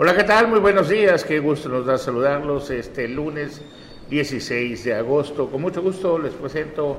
Hola, ¿qué tal? Muy buenos días. Qué gusto nos da saludarlos este lunes 16 de agosto. Con mucho gusto les presento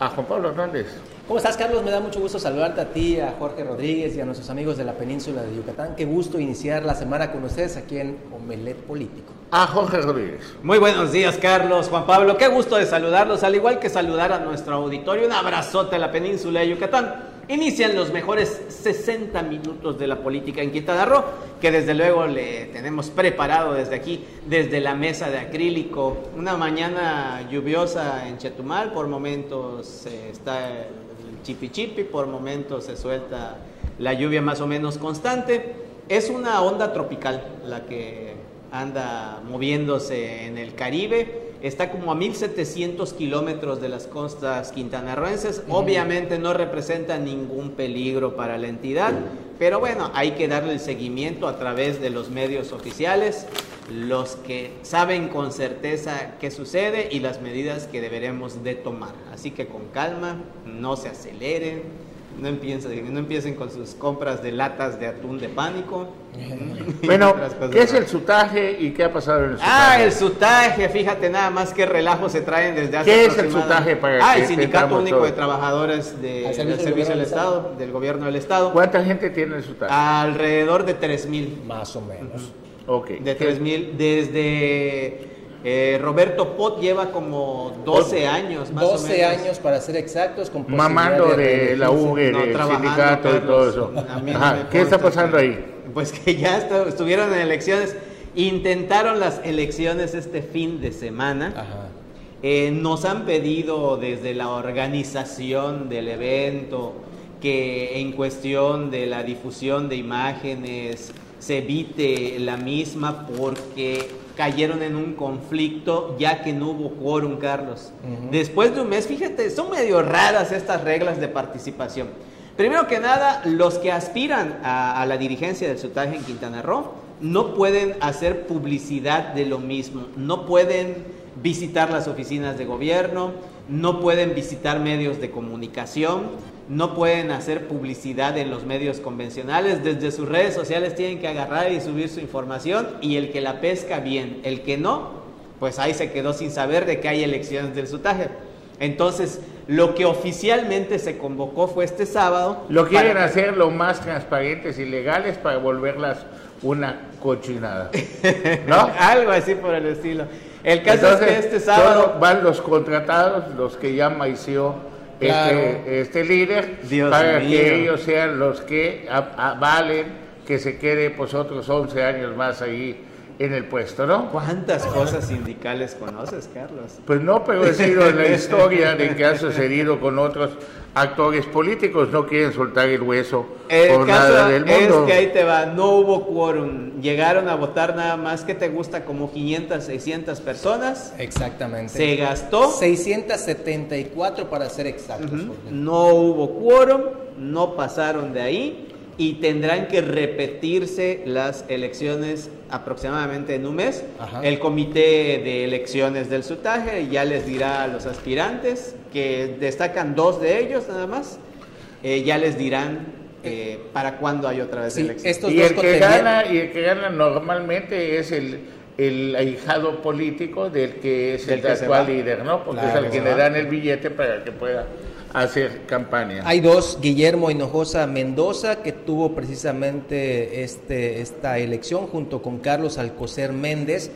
a Juan Pablo Hernández. ¿Cómo estás, Carlos? Me da mucho gusto saludarte a ti, a Jorge Rodríguez y a nuestros amigos de la península de Yucatán. Qué gusto iniciar la semana con ustedes aquí en Omelet Político. A Jorge Rodríguez. Muy buenos días, Carlos, Juan Pablo. Qué gusto de saludarlos, al igual que saludar a nuestro auditorio. Un abrazote a la península de Yucatán. Inician los mejores 60 minutos de la política en Quintana Roo, que desde luego le tenemos preparado desde aquí, desde la mesa de acrílico. Una mañana lluviosa en Chetumal, por momentos eh, está el chipi chipi, por momentos se suelta la lluvia más o menos constante. Es una onda tropical la que anda moviéndose en el Caribe está como a 1700 kilómetros de las costas quintanarroenses. Obviamente no representa ningún peligro para la entidad, pero bueno, hay que darle el seguimiento a través de los medios oficiales, los que saben con certeza qué sucede y las medidas que deberemos de tomar. Así que con calma, no se aceleren no empiecen, no empiecen con sus compras de latas de atún de pánico. Bueno, ¿qué es el sutaje y qué ha pasado en el sutaje? Ah, el sutaje, fíjate nada más qué relajo se traen desde hace ¿Qué es el sutaje para Ah, el Sindicato Único de Trabajadores del Servicio del Estado, del Gobierno del Estado. ¿Cuánta gente tiene el sutaje? Alrededor de 3 mil. Más o menos. Ok. De 3 mil, desde eh, Roberto Pot lleva como 12 años, más 12 o menos. años para ser exactos. Con Mamando de la UGE, No, del sindicato y todo eso. No Ajá, ¿Qué está pasando ahí? Pues que ya estu- estuvieron en elecciones, intentaron las elecciones este fin de semana. Ajá. Eh, nos han pedido desde la organización del evento que en cuestión de la difusión de imágenes se evite la misma porque cayeron en un conflicto ya que no hubo quórum, Carlos. Después de un mes, fíjate, son medio raras estas reglas de participación. Primero que nada, los que aspiran a, a la dirigencia del sutaje en Quintana Roo no pueden hacer publicidad de lo mismo, no pueden visitar las oficinas de gobierno, no pueden visitar medios de comunicación, no pueden hacer publicidad en los medios convencionales, desde sus redes sociales tienen que agarrar y subir su información y el que la pesca bien, el que no, pues ahí se quedó sin saber de que hay elecciones del sutaje. Entonces, lo que oficialmente se convocó fue este sábado. Lo quieren para- hacer lo más transparentes y legales para volverlas una cochinada. ¿No? Algo así por el estilo. El caso Entonces, es que este sábado... van los contratados, los que ya maició Claro. este, este líder, Dios para mío. que ellos sean los que a- avalen que se quede pues otros 11 años más ahí en el puesto, ¿no? ¿Cuántas cosas sindicales conoces, Carlos? Pues no, pero he sido en la historia de que ha sucedido con otros actores políticos, no quieren soltar el hueso El por caso nada del mundo. es que ahí te va, no hubo quórum. Llegaron a votar nada más, que te gusta? Como 500, 600 personas. Exactamente. Se gastó. 674 para ser exactos. No hubo quórum, no pasaron de ahí y tendrán que repetirse las elecciones aproximadamente en un mes. Ajá. El comité de elecciones del sutaje ya les dirá a los aspirantes, que destacan dos de ellos nada más, eh, ya les dirán eh, para cuándo hay otra vez Sí, elecciones. estos Y dos el que gana y el que gana normalmente es el el ahijado político del que es Del el que actual líder, ¿no? Porque Claro, es al que se le dan el billete para que pueda hacer campaña. Hay dos, Guillermo Hinojosa Mendoza, que tuvo precisamente este, esta elección junto con Carlos Alcocer Méndez.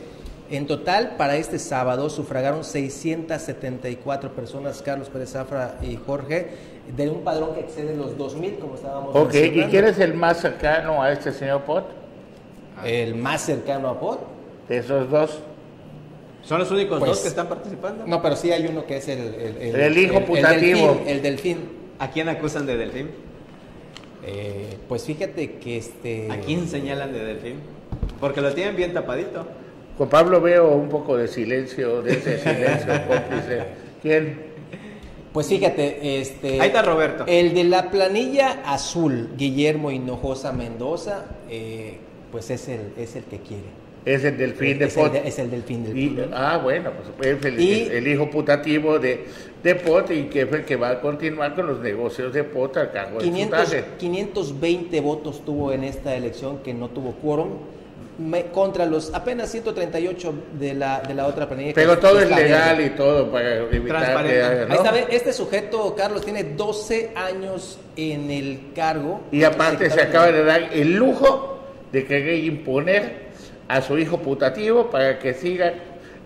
En total, para este sábado, sufragaron 674 personas, Carlos Pérez Zafra y Jorge, de un padrón que excede los 2.000, como estábamos Ok, ¿y quién es el más cercano a este señor Pot? El más cercano a Pot. De esos dos. ¿Son los únicos Pues- dos que están participando? No, pero sí hay uno que es el... El, El hijo putativo. delfín, el delfín. ¿A quién acusan de Delfín? Eh, pues fíjate que este... ¿A quién señalan de Delfín? Porque lo tienen bien tapadito. Con Pablo veo un poco de silencio, de ese silencio cómplice. ¿Quién? Pues fíjate, este... Ahí está Roberto. El de la planilla azul, Guillermo Hinojosa Mendoza, eh, pues es el, es el que quiere. Es el delfín de es, Pot. de- es el delfín del Y- ah, bueno, pues es el, Y- el- el hijo putativo de, de Pot y que es el que va a continuar con los negocios de Pot a cargo del 500, putaje. 520 votos tuvo en esta elección que no tuvo quórum. me- contra los apenas 138 de la, de la otra planilla. que Pero todo es legal y todo para evitar Transparente. que haya, ¿no? Ahí está, ve, este sujeto, Carlos, tiene 12 años en el cargo. Y aparte se acaba de dar el lujo de querer imponer a su hijo putativo para que siga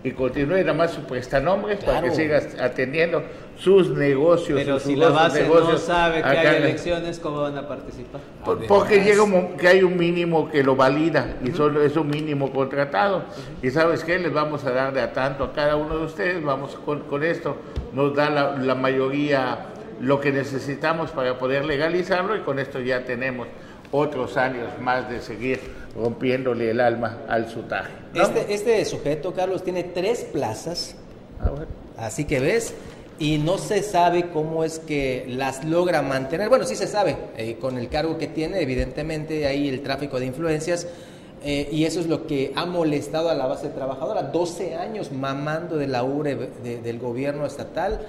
y continúe nada más su prestanombres para que siga atendiendo sus negocios. Pero sus si la base no negocios sabe que hay elecciones, ¿cómo van a participar? Por- Porque llega un que hay un mínimo que lo valida y solo es un mínimo contratado. Y sabes qué, les vamos a dar de a tanto a cada uno de ustedes, vamos con, con esto, nos da la, la mayoría lo que necesitamos para poder legalizarlo y con esto ya tenemos otros años más de seguir rompiéndole el alma al sutaje. ¿no? Este, este sujeto, Carlos, tiene tres plazas, Ah, bueno. así que ves, y no se sabe cómo es que las logra mantener. Bueno, sí se sabe, eh, con el cargo que tiene, evidentemente, ahí el tráfico de influencias, eh, y eso es lo que ha molestado a la base trabajadora. 12 años mamando de la URE de- del gobierno estatal,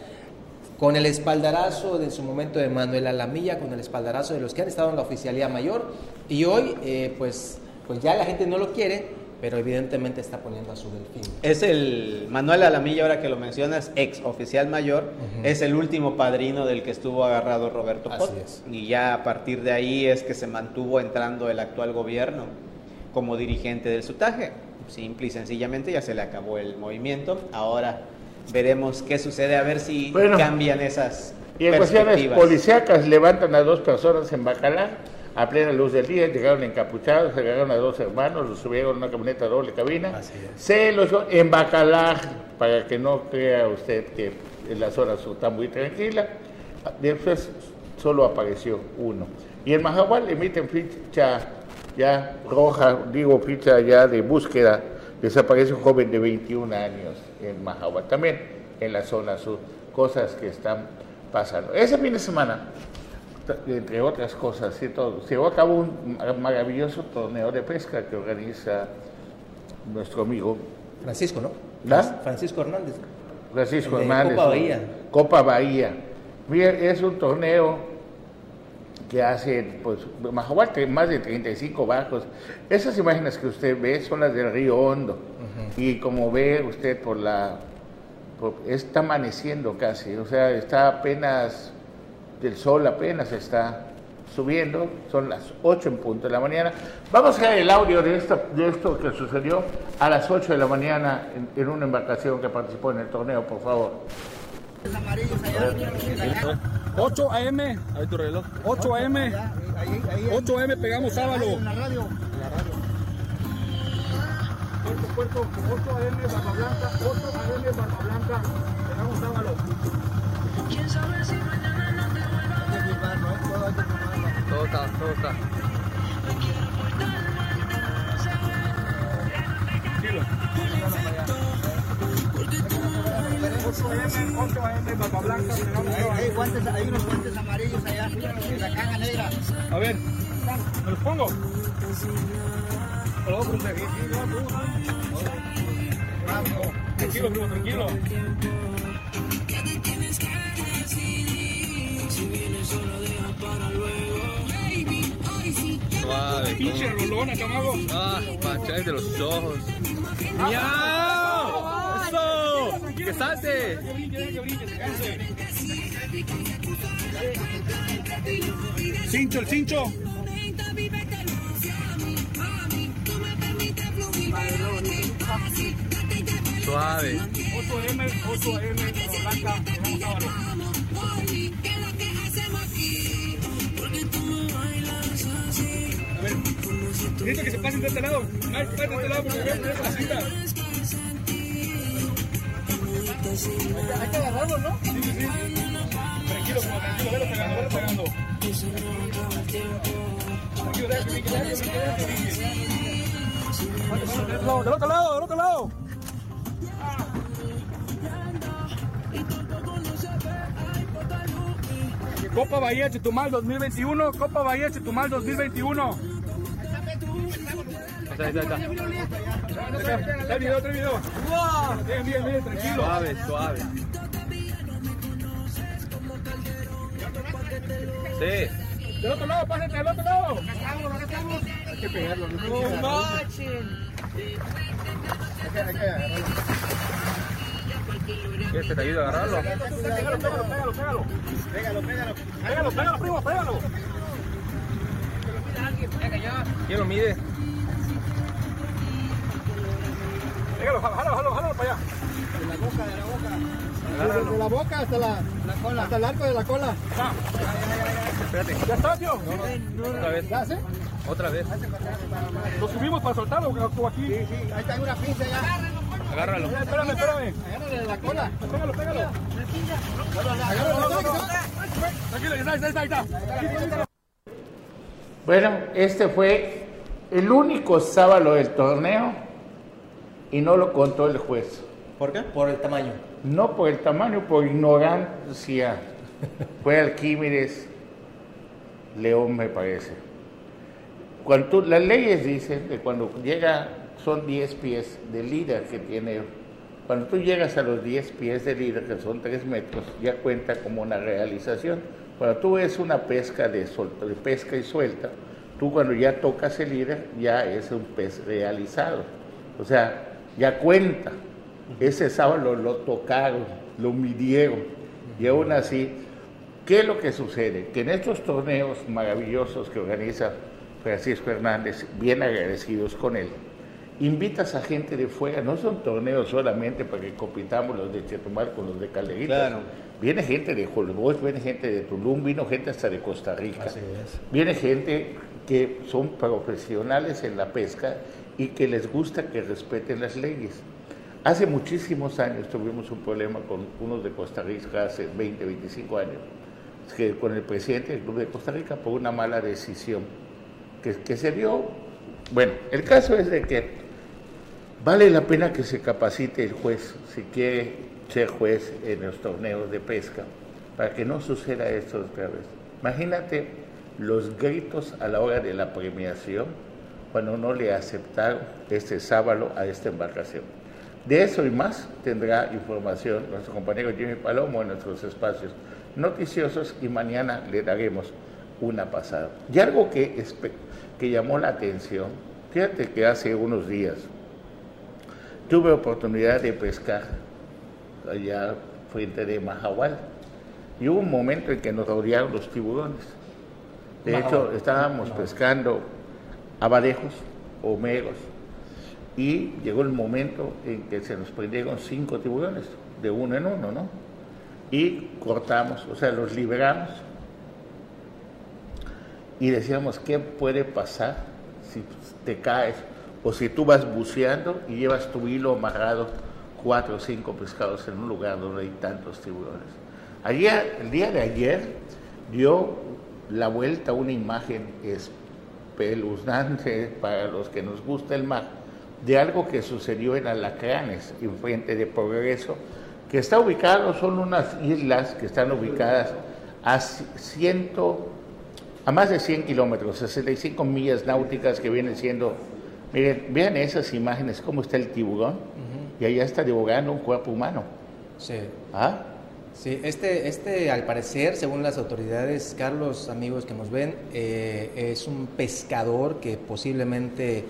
con el espaldarazo de en su momento de Manuel Alamilla, con el espaldarazo de los que han estado en la oficialía mayor, y hoy, eh, pues, pues ya la gente no lo quiere, pero evidentemente está poniendo a su delfín. Es el Manuel Alamilla, ahora que lo mencionas, ex oficial mayor, es el último padrino del que estuvo agarrado Roberto Pot. Y ya a partir de ahí es que se mantuvo entrando el actual gobierno como dirigente del sutaje. Simple y sencillamente ya se le acabó el movimiento. Ahora veremos qué sucede, a ver si Bueno. cambian esas Y en cuestiones policíacas levantan a dos personas en Bacalar a plena luz del día, llegaron encapuchados, se agarraron a dos hermanos, los subieron a una camioneta doble cabina, se los en Bacalar, para que no crea usted que en la zona sur está muy tranquila, después solo apareció uno. Y en Mahahual le emiten ficha ya roja, digo ficha ya de búsqueda, desaparece un joven de 21 años en Mahahual, también en la zona sur, cosas que están pasando. Ese fin de semana, entre otras cosas, y todo, se llevó a cabo un mar- maravilloso torneo de pesca que organiza nuestro amigo Francisco, ¿no? ¿Da? Francisco Hernández. Francisco De Hernández. Copa Bahía. Copa Bahía. Es un torneo que hace, pues, más de 35 barcos. Esas imágenes que usted ve son las del río Hondo. Y como ve usted por la... por- está amaneciendo casi, o sea, está apenas... El sol apenas está subiendo, son las 8 en punto de la mañana. Vamos a ver el audio de esto, de esto que sucedió a las 8 de la mañana en, en una embarcación que participó en el torneo, por favor. 8 AM. Ahí tu reloj. 8 AM. 8 AM pegamos sábado. En la radio. Puerto, puerto, 8 AM Barba Blanca. 8 AM Barba Blanca. Pegamos sábado. Todo está, todo está. Tranquilo. 8 AM, 8 AM Barba Blanca. Pegamos sábado. Hay, hay unos guantes amarillos allá, la caja negra. A ver, ¿me los pongo? Tranquilo, primo, tranquilo. Suave. Pinche rolona, chamago. Ah, de los ojos. ¡Miau! ¡Eso! ¡Que salte! Cincho, el cincho. Suave. 8M, 8M, Blanca, necesito que se pasen de este lado. Ay, pásate de este lado porque voy a poner la cinta. Hay que agarrarlo, ¿no? Sí, sí, sí. Tranquilo, como tranquilo, velo pegando, velo pegando. Tranquilo, que que que. Del otro lado, del otro lado. Copa Bahía Chetumal 2021, Copa Bahía Chetumal 2021. Está, ahí está, ahí está. Está el video, está el video. Bien, bien, bien, tranquilo. Suave, suave. Sí. Del otro lado, pásense del otro lado. Hay que pegarlo. No. Hay que, agarrarlo. ¿Quieres te ayude a agarrarlo? Pégalo, pégalo, pégalo, pégalo. Pégalo, pégalo. Pégalo, pégalo, primo, pégalo. ¿Quién lo mide? Pégalo, jalo, jalo, jalo para allá. De la boca, de la boca. Desde la boca hasta la, cola. Hasta el arco de la cola. Espérate. ¿Ya está, tío? Otra vez. ¿Ya sé? Otra vez. ¿Lo subimos para soltarlo o aquí? Sí, sí. Ahí está una pinza ya. Agárralo. Eh, Espérame, espérame. Agárrale de la cola. Pégalo, pégalo. De cola. Tranquilo, ahí está, ahí está. Bueno, este fue el único sábado del torneo y no lo contó el juez. ¿Por qué? Por el tamaño. No por el tamaño, por ignorancia. Fue Alquímedes León, me parece. Cuando tú- las leyes dicen que cuando llega, son 10 pies de líder que tiene. Cuando tú llegas a los 10 pies de líder, que son 3 metros, ya cuenta como una realización. Cuando tú ves una pesca de, sol- de pesca y suelta, tú cuando ya tocas el líder, ya es un pez realizado. O sea, ya cuenta. Ese sábado lo tocaron, lo midieron. Y aún así, ¿qué es lo que sucede? Que en estos torneos maravillosos que organiza Francisco Hernández, bien agradecidos con él, invitas a gente de fuera, no son torneos solamente para que compitamos los de Chetumal con los de Calderita. Claro. Viene gente de Holbox, viene gente de Tulum, vino gente hasta de Costa Rica. Viene gente que son profesionales en la pesca y que les gusta que respeten las leyes. Hace muchísimos años tuvimos un problema con unos de Costa Rica, hace 20, 25 años, que con el presidente del Club de Costa Rica por una mala decisión que, que se dio. Bueno, el caso es de que vale la pena que se capacite el juez si quiere ser juez en los torneos de pesca para que no suceda esto otra vez. Imagínate los gritos a la hora de la premiación cuando no le aceptaron este sábado a esta embarcación. De eso y más tendrá información nuestro compañero Jimmy Palomo en nuestros espacios noticiosos y mañana le daremos una pasada. Y algo que, que llamó la atención, fíjate que hace unos días tuve oportunidad de pescar allá frente de Mahahual y hubo un momento en que nos rodearon los tiburones. De hecho, estábamos pescando abadejos, homeros, y llegó el momento en que se nos prendieron cinco tiburones, de uno en uno, ¿no? Y cortamos, o sea, los liberamos y decíamos, ¿qué puede pasar si te caes o si tú vas buceando y llevas tu hilo amarrado cuatro o cinco pescados en un lugar donde hay tantos tiburones? Ayer, el día de ayer dio la vuelta una imagen espeluznante para los que nos gusta el mar de algo que sucedió en Alacranes, en Fuente de Progreso, que está ubicado, son unas islas que están ubicadas a ci- ciento, a más de 100 kilómetros, 65 millas náuticas que vienen siendo, miren, vean esas imágenes, cómo está el tiburón, y allá está divulgando un cuerpo humano. Sí. ¿Ah? Sí, este, este al parecer, según las autoridades, Carlos, amigos que nos ven, eh, es un pescador que posiblemente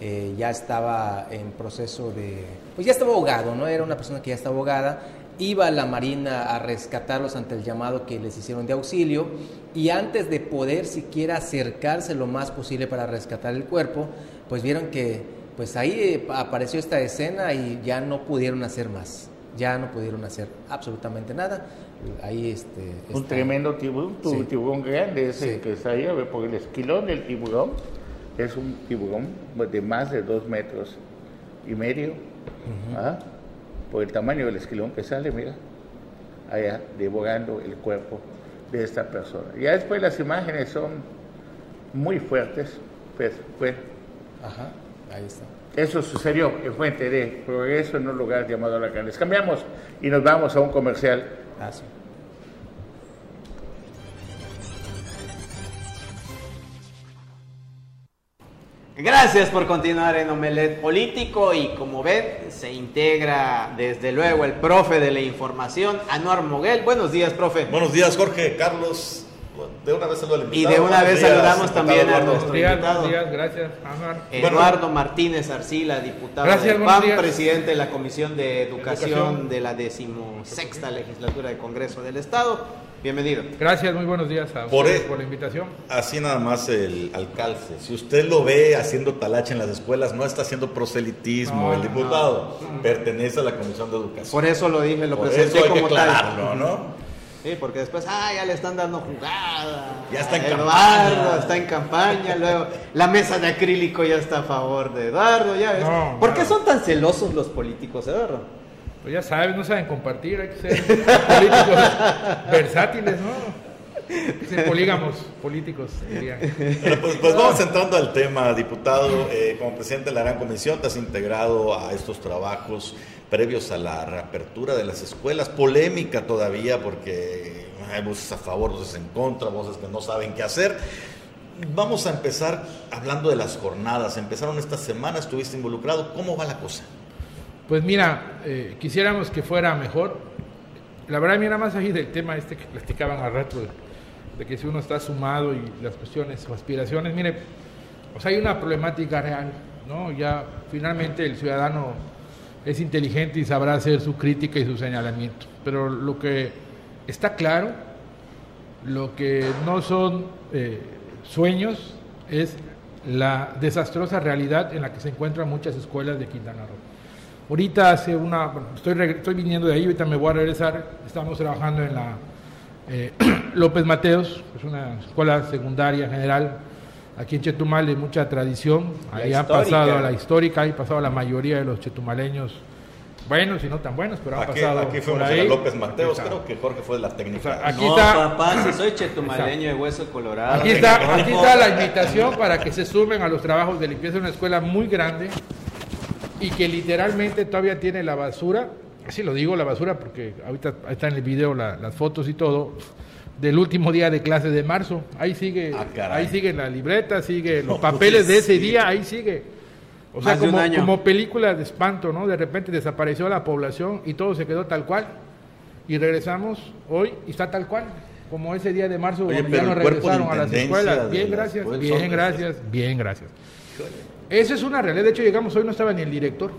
eh, ya estaba en proceso de, pues ya estaba ahogado, ¿no? Era una persona que ya estaba ahogada, iba a la marina a rescatarlos ante el llamado que les hicieron de auxilio y antes de poder siquiera acercarse lo más posible para rescatar el cuerpo, pues vieron que, pues ahí eh, apareció esta escena y ya no pudieron hacer más ya no pudieron hacer absolutamente nada. Ahí este Un tremendo tiburón, tu- Sí. tiburón grande ese Sí. que está ahí, porque el esquilón del tiburón es un tiburón de más de dos metros y medio, ¿ah? por el tamaño del esquilón que sale, mira, allá devorando el cuerpo de esta persona. Ya después las imágenes son muy fuertes, pues, pues, Ajá, ahí está. Eso sucedió en Fuente de Progreso en un lugar llamado La Les cambiamos y nos vamos a un comercial Ah, sí. Gracias por continuar en Omelet Político y como ven se integra desde luego el profe de la información, Anuar Moguel. Buenos días, profe. Buenos días, Jorge, Carlos, de una vez saludo al Y invitado. de una vez días, saludamos también a nuestro días, invitado. días, gracias. Eduardo Martínez Arcila, diputado Gracias, del PAN, días. presidente de la Comisión de Educación, Educación. de la decimosexta legislatura del Congreso del Estado. Bienvenido. Gracias, muy buenos días a Por ustedes e- por la invitación. Así nada más el alcalde. Si usted lo ve haciendo talacha en las escuelas, no está haciendo proselitismo. No, el diputado pertenece a la Comisión de Educación. Por eso lo dije, lo Por presenté eso hay que como tal. ¿no? Sí, porque después, ah, ya le están dando jugada. Ya está en Eduardo campaña. está en campaña. Luego, la mesa de acrílico ya está a favor de Eduardo. Ya ves. No, ¿Por qué son tan celosos los políticos, Eduardo? Pues ya sabes, no saben compartir, hay que ser políticos versátiles, ¿no? Polígamos políticos, dirían. Bueno, pues, pues vamos entrando al tema, diputado. Eh, como presidente de la Gran Comisión, te has integrado a estos trabajos previos a la reapertura de las escuelas. Polémica todavía porque hay voces a favor, voces en contra, voces que no saben qué hacer. Vamos a empezar hablando de las jornadas. Empezaron esta semana, estuviste involucrado. ¿Cómo va la cosa? Pues mira, eh, quisiéramos que fuera mejor. La verdad, mira más ahí del tema este que platicaban al rato, de, de que si uno está sumado y las cuestiones o aspiraciones, mire, o sea, hay una problemática real, ¿no? Ya finalmente el ciudadano es inteligente y sabrá hacer su crítica y su señalamiento. Pero lo que está claro, lo que no son eh, sueños, es la desastrosa realidad en la que se encuentran muchas escuelas de Quintana Roo. Ahorita hace una, estoy, estoy viniendo de ahí, ahorita me voy a regresar, estamos trabajando en la eh, López Mateos, es una escuela secundaria general aquí en Chetumal de mucha tradición, La ahí ha pasado la histórica, ahí ha pasado la mayoría de los chetumaleños, buenos y no tan buenos, pero han Aquí, pasado aquí por fuimos a ahí. López Mateos, creo que Jorge fue de la técnica. O sea, aquí no, está- papá, si soy chetumaleño de hueso colorado. Aquí está, aquí está la invitación para que se sumen a los trabajos de limpieza de una escuela muy grande y que literalmente todavía tiene la basura, así lo digo la basura porque ahorita ahí está en el video la- las fotos y todo, del último día de clase de marzo. Ahí sigue, Ah, ahí sigue la libreta, sigue los No, papeles de ese sí. día, ahí sigue. O sea, Más como, como película de espanto, ¿no? De repente desapareció la población y todo se quedó tal cual. Y regresamos hoy y está tal cual. Como ese día de marzo, Oye, cuando ya nos regresaron a las escuelas. Bien, gracias, bien, gracias, bien, gracias. Esa es una realidad. De hecho, llegamos hoy, no estaba ni el director.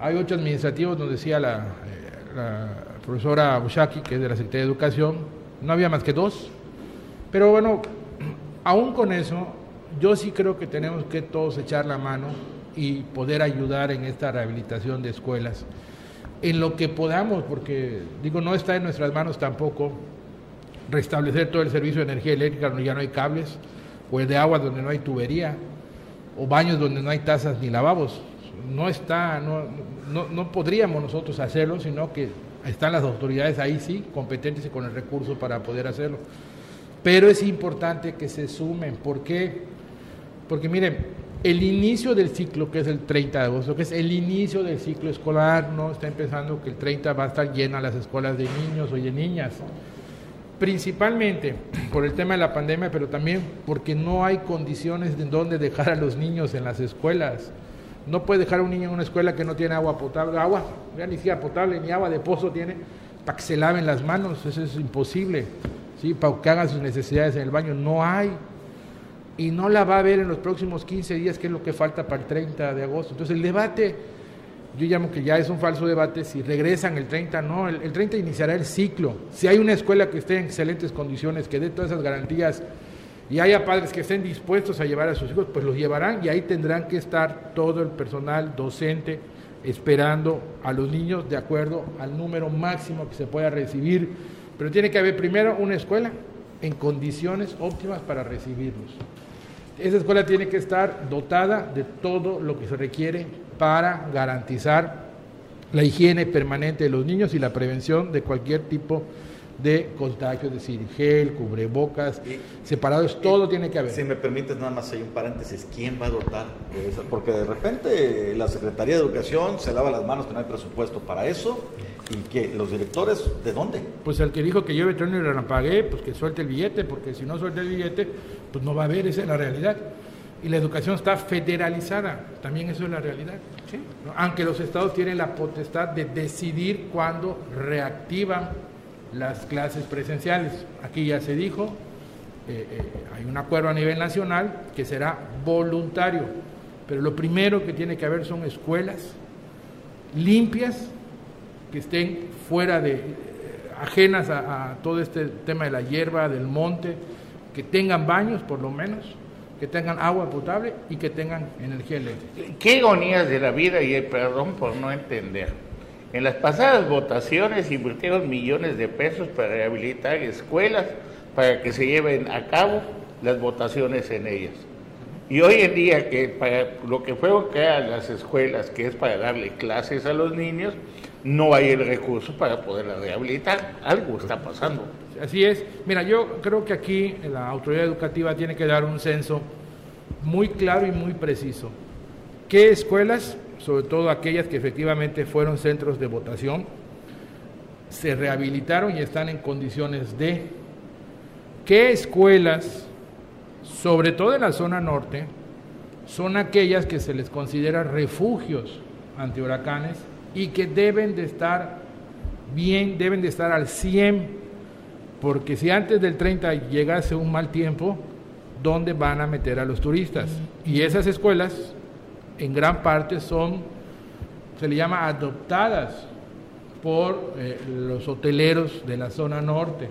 Hay ocho administrativos, nos decía la, eh, la profesora Bushaki, que es de la Secretaría de Educación. No había más que dos. Pero bueno, aún con eso, yo sí creo que tenemos que todos echar la mano y poder ayudar en esta rehabilitación de escuelas. En lo que podamos, porque digo, no está en nuestras manos tampoco restablecer todo el servicio de energía eléctrica donde ya no hay cables, o el de agua donde no hay tubería, o baños donde no hay tazas ni lavabos. No está, no, no, no podríamos nosotros hacerlo, sino que están las autoridades ahí sí, competentes y con el recurso para poder hacerlo. Pero es importante que se sumen. ¿Por qué? Porque miren, el inicio del ciclo, que es el 30 de agosto, que es el inicio del ciclo escolar, no está empezando que el 30 va a estar llena las escuelas de niños o de niñas. Principalmente por el tema de la pandemia, pero también porque no hay condiciones de donde dejar a los niños en las escuelas. No puede dejar a un niño en una escuela que no tiene agua potable, agua, ya ni siquiera potable, ni agua de pozo tiene, para que se laven las manos, eso es imposible, ¿sí? para que hagan sus necesidades en el baño, no hay. Y no la va a ver en los próximos 15 días, que es lo que falta para el 30 de agosto. Entonces el debate, yo llamo que ya es un falso debate, si regresan el 30, no, el, el 30 iniciará el ciclo. Si hay una escuela que esté en excelentes condiciones, que dé todas esas garantías, y haya padres que estén dispuestos a llevar a sus hijos, pues los llevarán y ahí tendrán que estar todo el personal docente esperando a los niños de acuerdo al número máximo que se pueda recibir. Pero tiene que haber primero una escuela en condiciones óptimas para recibirlos. Esa escuela tiene que estar dotada de todo lo que se requiere para garantizar la higiene permanente de los niños y la prevención de cualquier tipo de contagio, es decir, gel, cubrebocas, Y- separados, todo tiene que haber. Si me permites nada más hay un paréntesis, ¿quién va a dotar de eso? Porque de repente la Secretaría de Educación se lava las manos que no hay presupuesto para eso y que los directores, ¿de dónde? Pues el que dijo que yo veterano y relampagué, pues que suelte el billete, porque si no suelta el billete, pues no va a haber, esa es la realidad. Y la educación está federalizada, también eso es la realidad. Aunque los estados tienen la potestad de decidir cuándo reactivan las clases presenciales. Aquí ya se dijo, eh, eh, hay un acuerdo a nivel nacional que será voluntario, pero lo primero que tiene que haber son escuelas limpias, que estén fuera de, ajenas a, todo este tema de la hierba, del monte, que tengan baños por lo menos, que tengan agua potable y que tengan energía eléctrica. Qué agonías de la vida y perdón por no entender. En las pasadas votaciones invirtieron millones de pesos para rehabilitar escuelas para que se lleven a cabo las votaciones en ellas. Y hoy en día que para lo que fueron crear las escuelas, que es para darle clases a los niños, no hay el recurso para poderla rehabilitar. Algo está pasando. Así es. Mira, yo creo que aquí la autoridad educativa tiene que dar un censo muy claro y muy preciso. ¿Qué escuelas, sobre todo aquellas que efectivamente fueron centros de votación, se rehabilitaron y están en condiciones de... ¿Qué escuelas, sobre todo en la zona norte, son aquellas que se les considera refugios ante huracanes y que deben de estar bien, deben de estar al 100, porque si antes del 30 llegase un mal tiempo, ¿dónde van a meter a los turistas? Y esas escuelas, en gran parte, son, se le llama adoptadas por eh, los hoteleros de la zona norte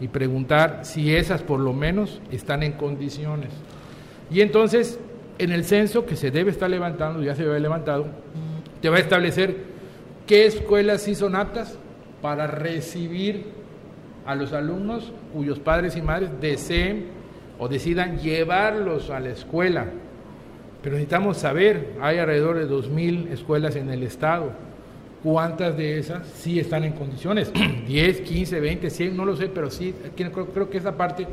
y preguntar si esas por lo menos están en condiciones. Y entonces, en el censo que se debe estar levantando, ya se había levantado, te va a establecer ¿Qué escuelas sí son aptas para recibir a los alumnos cuyos padres y madres deseen o decidan llevarlos a la escuela? Pero necesitamos saber, hay alrededor de 2.000 escuelas en el estado. ¿Cuántas de esas sí están en condiciones? 10, 15, 20, 100, no lo sé, pero sí, creo, creo que esa parte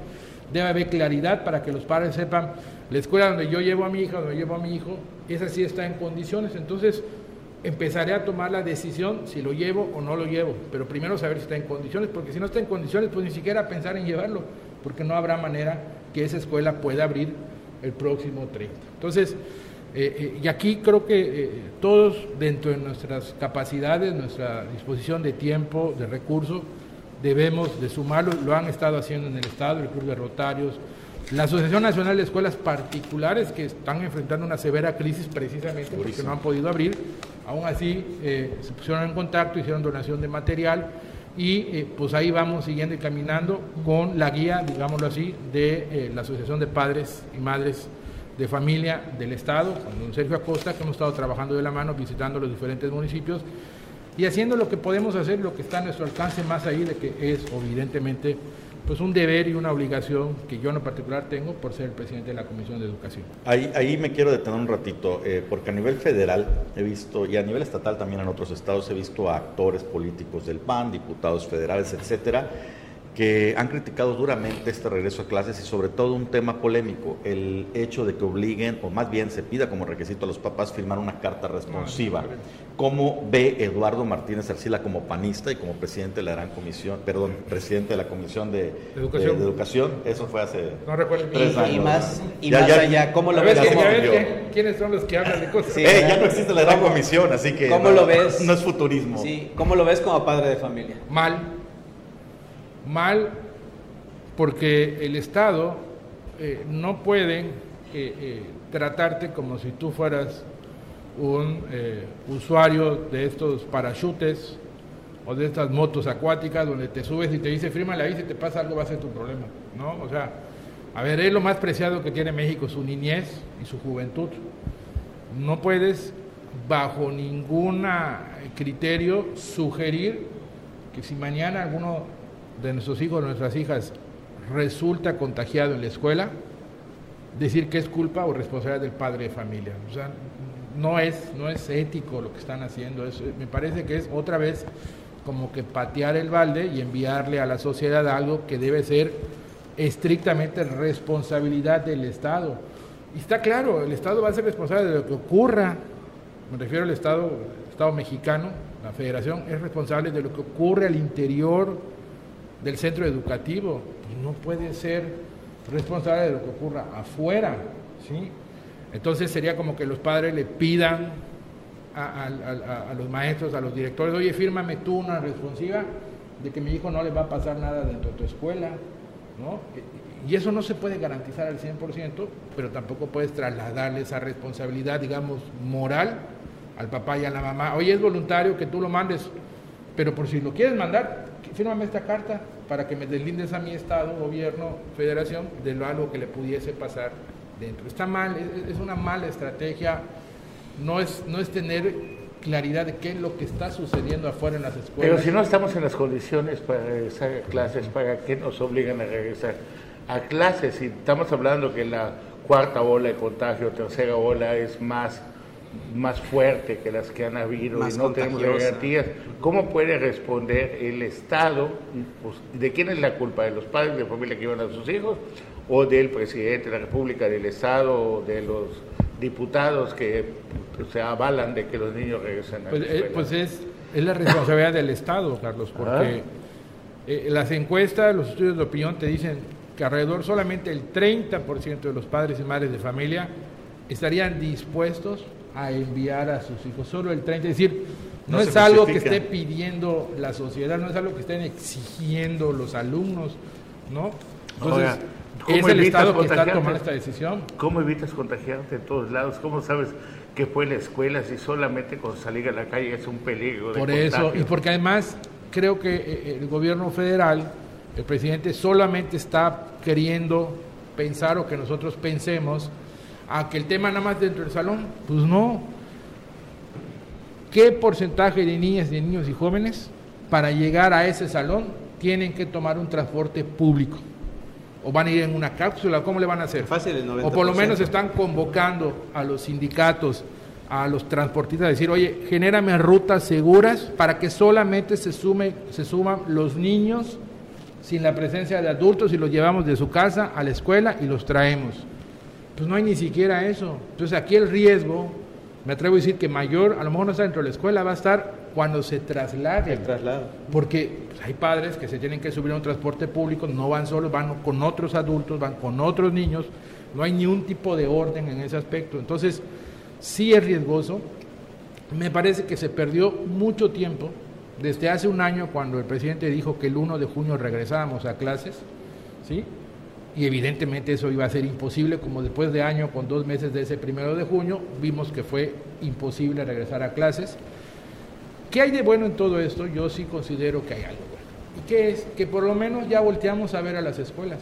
debe haber claridad para que los padres sepan, la escuela donde yo llevo a mi hija, donde llevo a mi hijo, esa sí está en condiciones. Entonces, empezaré a tomar la decisión si lo llevo o no lo llevo, pero primero saber si está en condiciones, porque si no está en condiciones, pues ni siquiera pensar en llevarlo, porque no habrá manera que esa escuela pueda abrir el próximo 30. Entonces, eh, eh, y aquí creo que eh, todos, dentro de nuestras capacidades, nuestra disposición de tiempo, de recursos, debemos de sumarlo, lo han estado haciendo en el Estado, el Club de Rotarios, la Asociación Nacional de Escuelas Particulares, que están enfrentando una severa crisis precisamente porque no han podido abrir, aún así se pusieron en contacto, hicieron donación de material y eh, pues ahí vamos siguiendo y caminando con la guía, digámoslo así, de eh, la Asociación de Padres y Madres de Familia del Estado, con don Sergio Acosta, que hemos estado trabajando de la mano, visitando los diferentes municipios y haciendo lo que podemos hacer, lo que está a nuestro alcance, más ahí de que es evidentemente pues un deber y una obligación que yo en particular tengo por ser el presidente de la Comisión de Educación. Ahí, ahí me quiero detener un ratito, eh, porque a nivel federal he visto, y a nivel estatal también en otros estados, he visto a actores políticos del PAN, diputados federales, etcétera, que han criticado duramente este regreso a clases y sobre todo un tema polémico, el hecho de que obliguen, o más bien se pida como requisito a los papás firmar una carta responsiva. ¿Cómo ve Eduardo Martínez Arcila como panista y como presidente de la gran comisión, perdón, presidente de la comisión de educación? Eso fue hace no recuerdo tres años. Y más, y más allá, ¿cómo lo ves? ¿Quiénes son los que hablan de cosas? Eh, ya no existe la gran comisión, así que ¿cómo lo ves? no es futurismo. Sí, ¿cómo lo ves como padre de familia? Mal mal porque el Estado eh, no puede eh, eh, tratarte como si tú fueras un usuario de estos parachutes o de estas motos acuáticas donde te subes y te dice firma la y si te pasa algo va a ser tu problema, ¿no? O sea, a ver, es lo más preciado que tiene México, su niñez y su juventud. No puedes bajo ningún criterio sugerir que si mañana alguno de nuestros hijos o nuestras hijas resulta contagiado en la escuela, decir que es culpa o responsabilidad del padre de familia. O sea, no es, no es ético lo que están haciendo. me parece que es otra vez como que patear el balde y enviarle a la sociedad algo que debe ser estrictamente responsabilidad del Estado. Y está claro, el Estado va a ser responsable de lo que ocurra. Me refiero al Estado, Estado mexicano, la Federación es responsable de lo que ocurre al interior del centro educativo, no puede ser responsable de lo que ocurra afuera, ¿sí? Entonces sería como que los padres le pidan a, los maestros, a los directores, oye, fírmame tú una responsiva, de que mi hijo no le va a pasar nada dentro de tu escuela, ¿no? Y eso no se puede garantizar al 100%, pero tampoco puedes trasladarle esa responsabilidad, digamos, moral al papá y a la mamá. Oye, es voluntario que tú lo mandes, pero por si lo quieres mandar, fírmame esta carta para que me deslindes a mi estado, gobierno, federación, de lo algo que le pudiese pasar dentro. Está mal, es, es una mala estrategia, no es, no es tener claridad de qué es lo que está sucediendo afuera en las escuelas. Pero si no estamos en las condiciones para regresar a clases, ¿para qué nos obligan a regresar a clases? Si estamos hablando que la cuarta ola de contagio, tercera ola es más, más fuerte que las que han habido Más y no tenemos garantías, ¿cómo puede responder el Estado? Pues, ¿De quién es la culpa? ¿De los padres de familia que llevan a sus hijos? ¿O del presidente de la República, del Estado, o de los diputados que pues, se avalan de que los niños regresen a Pues, la eh, pues es, es la responsabilidad del Estado, Carlos, porque Ah. eh, las encuestas, los estudios de opinión te dicen que alrededor solamente el 30% de los padres y madres de familia estarían dispuestos a enviar a sus hijos, solo el 30%, es decir, no, No es algo que esté pidiendo la sociedad, no es algo que estén exigiendo los alumnos, ¿no? Oiga, ¿cómo es el evitas Estado que está contagiarte? tomando esta decisión. ¿Cómo evitas contagiarte de todos lados? ¿Cómo sabes que fue la escuela si solamente con salir a la calle es un peligro de Por eso, contagio? y porque además creo que eh, el gobierno federal, el presidente solamente está queriendo pensar o que nosotros pensemos a que el tema nada más dentro del salón, pues no. ¿Qué porcentaje de niñas, de niños y jóvenes para llegar a ese salón tienen que tomar un transporte público? ¿O van a ir en una cápsula? ¿Cómo le van a hacer? Fácil, el O por lo 90%. menos están convocando a los sindicatos, a los transportistas, a decir, oye, genérame rutas seguras para que solamente se, sume, se suman los niños sin la presencia de adultos y los llevamos de su casa a la escuela y los traemos. Pues no hay ni siquiera eso. Entonces aquí el riesgo, me atrevo a decir que mayor, a lo mejor no está dentro de la escuela, va a estar cuando se traslade. El traslado. Porque pues, hay padres que se tienen que subir a un transporte público, no van solos, van con otros adultos, van con otros niños, no hay ni un tipo de orden en ese aspecto. Entonces, sí es riesgoso. Me parece que se perdió mucho tiempo desde hace un año cuando el presidente dijo que el 1 de junio regresábamos a clases, ¿sí? Y evidentemente eso iba a ser imposible, como después de año, con dos meses de ese primero de junio, vimos que fue imposible regresar a clases. ¿Qué hay de bueno en todo esto? Yo sí considero que hay algo bueno. ¿Y qué es? Que por lo menos ya volteamos a ver a las escuelas.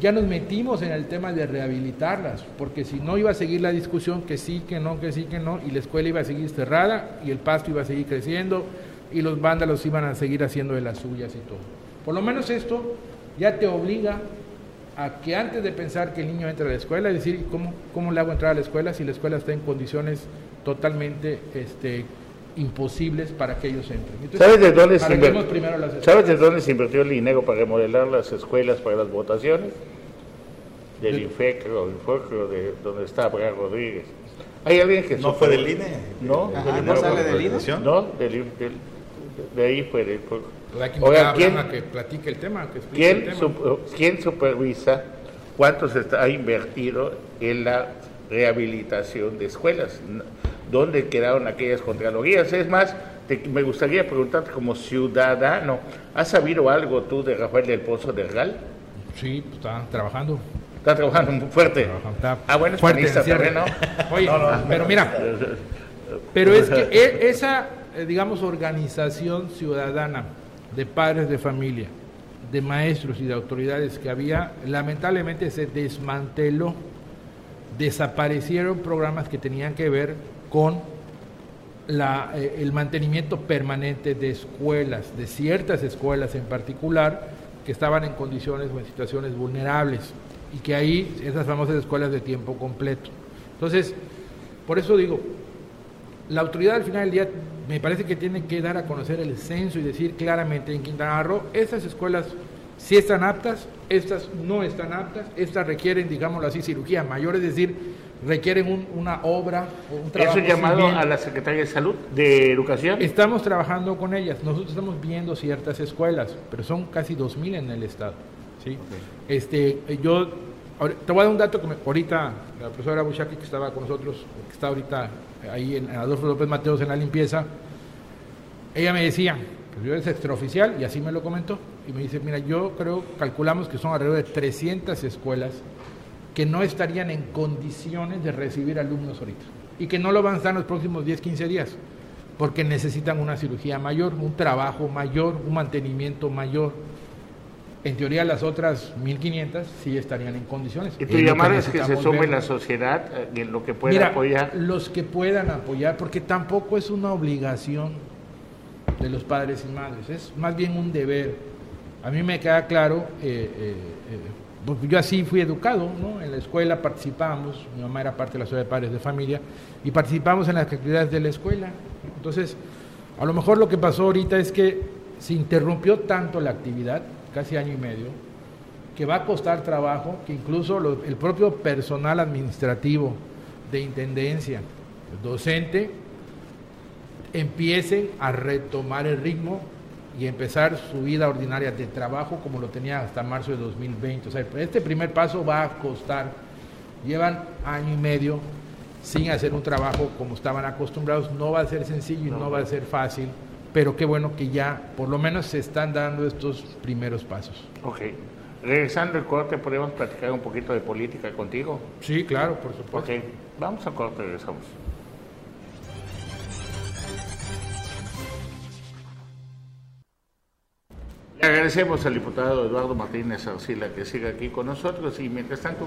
Ya nos metimos en el tema de rehabilitarlas, porque si no iba a seguir la discusión que sí, que no, que sí, que no, y la escuela iba a seguir cerrada, y el pasto iba a seguir creciendo, y los vándalos iban a seguir haciendo de las suyas y todo. Por lo menos esto ya te obliga a que antes de pensar que el niño entra a la escuela, decir, ¿cómo, cómo le hago entrar a la escuela si la escuela está en condiciones totalmente este, imposibles para que ellos entren? Entonces, ¿Sabes de dónde se invirtió? primero las escuelas. ¿Sabes de dónde se invirtió el dinero para remodelar las escuelas para las votaciones? Del Infecro, Infocro, de donde está Abraham Rodríguez. Hay alguien que ¿No fue del INE? No, Ajá, ¿no sale del INE? No, del, del- de ahí fue del hay que ¿quién- a que platique el tema, que explique el ¿Quién, tema. sup- ¿Quién supervisa cuánto se está- ha invertido en la rehabilitación de escuelas? ¿Dónde quedaron aquellas contralorías? Es más, te- me gustaría preguntarte como ciudadano, ¿has sabido algo tú de Rafael del Pozo de Real? Sí, pues está trabajando. Está trabajando muy fuerte. está Ah, bueno, es fuerte panista en cierre. también, ¿no? Oye, pero mira, pero es que e- esa, eh, digamos, organización ciudadana de padres de familia, de maestros y de autoridades que había, lamentablemente se desmanteló. Desaparecieron programas que tenían que ver con la, eh, el mantenimiento permanente de escuelas, de ciertas escuelas en particular, que estaban en condiciones o en situaciones vulnerables, y que ahí, esas famosas escuelas de tiempo completo. Entonces, por eso digo, la autoridad al final del día me parece que tiene que dar a conocer el censo y decir claramente en Quintana Roo, estas escuelas sí están aptas, estas no están aptas, estas requieren, digámoslo así, cirugía mayor, es decir, requieren un- una obra o un trabajo. Eso llamado civil. a la Secretaría de Salud, de Educación. Estamos trabajando con ellas. Nosotros estamos viendo ciertas escuelas, pero son casi 2.000 en el estado. ¿sí? Este, yo te voy a dar un dato que me- ahorita la profesora Bushaki que estaba con nosotros, que está ahorita ahí en, Adolfo López Mateos en la limpieza, ella me decía, pues yo es extraoficial y así me lo comentó. Y me dice, mira, yo creo, calculamos que son alrededor de 300 escuelas que no estarían en condiciones de recibir alumnos ahorita y que no lo van a estar en los próximos 10, 15 días, porque necesitan una cirugía mayor, un trabajo mayor, un mantenimiento mayor. En teoría las otras 1.500 sí estarían en condiciones. ¿Y tu llamada es que se sume la sociedad eh, en lo que pueda Mira, apoyar? Los que puedan apoyar, porque tampoco es una obligación de los padres y madres, es más bien un deber. A mí me queda claro, eh, eh, eh, pues yo así fui educado, ¿no? En la escuela participábamos, mi mamá era parte de la sociedad de padres de familia, y participamos en las actividades de la escuela. Entonces, a lo mejor lo que pasó ahorita es que se interrumpió tanto la actividad, casi año y medio, que va a costar trabajo, que incluso lo- el propio personal administrativo de intendencia, docente, empiecen a retomar el ritmo y empezar su vida ordinaria de trabajo como lo tenía hasta marzo de 2020. O sea, este primer paso va a costar. Llevan año y medio sin hacer un trabajo como estaban acostumbrados. No va a ser sencillo y no, va a ser fácil, pero qué bueno que ya por lo menos se están dando estos primeros pasos. Ok. Regresando al corte, ¿podemos platicar un poquito de política contigo? Sí, claro, por supuesto. Ok, vamos al corte, regresamos. Le agradecemos al diputado Eduardo Martínez Arcila que siga aquí con nosotros y mientras tanto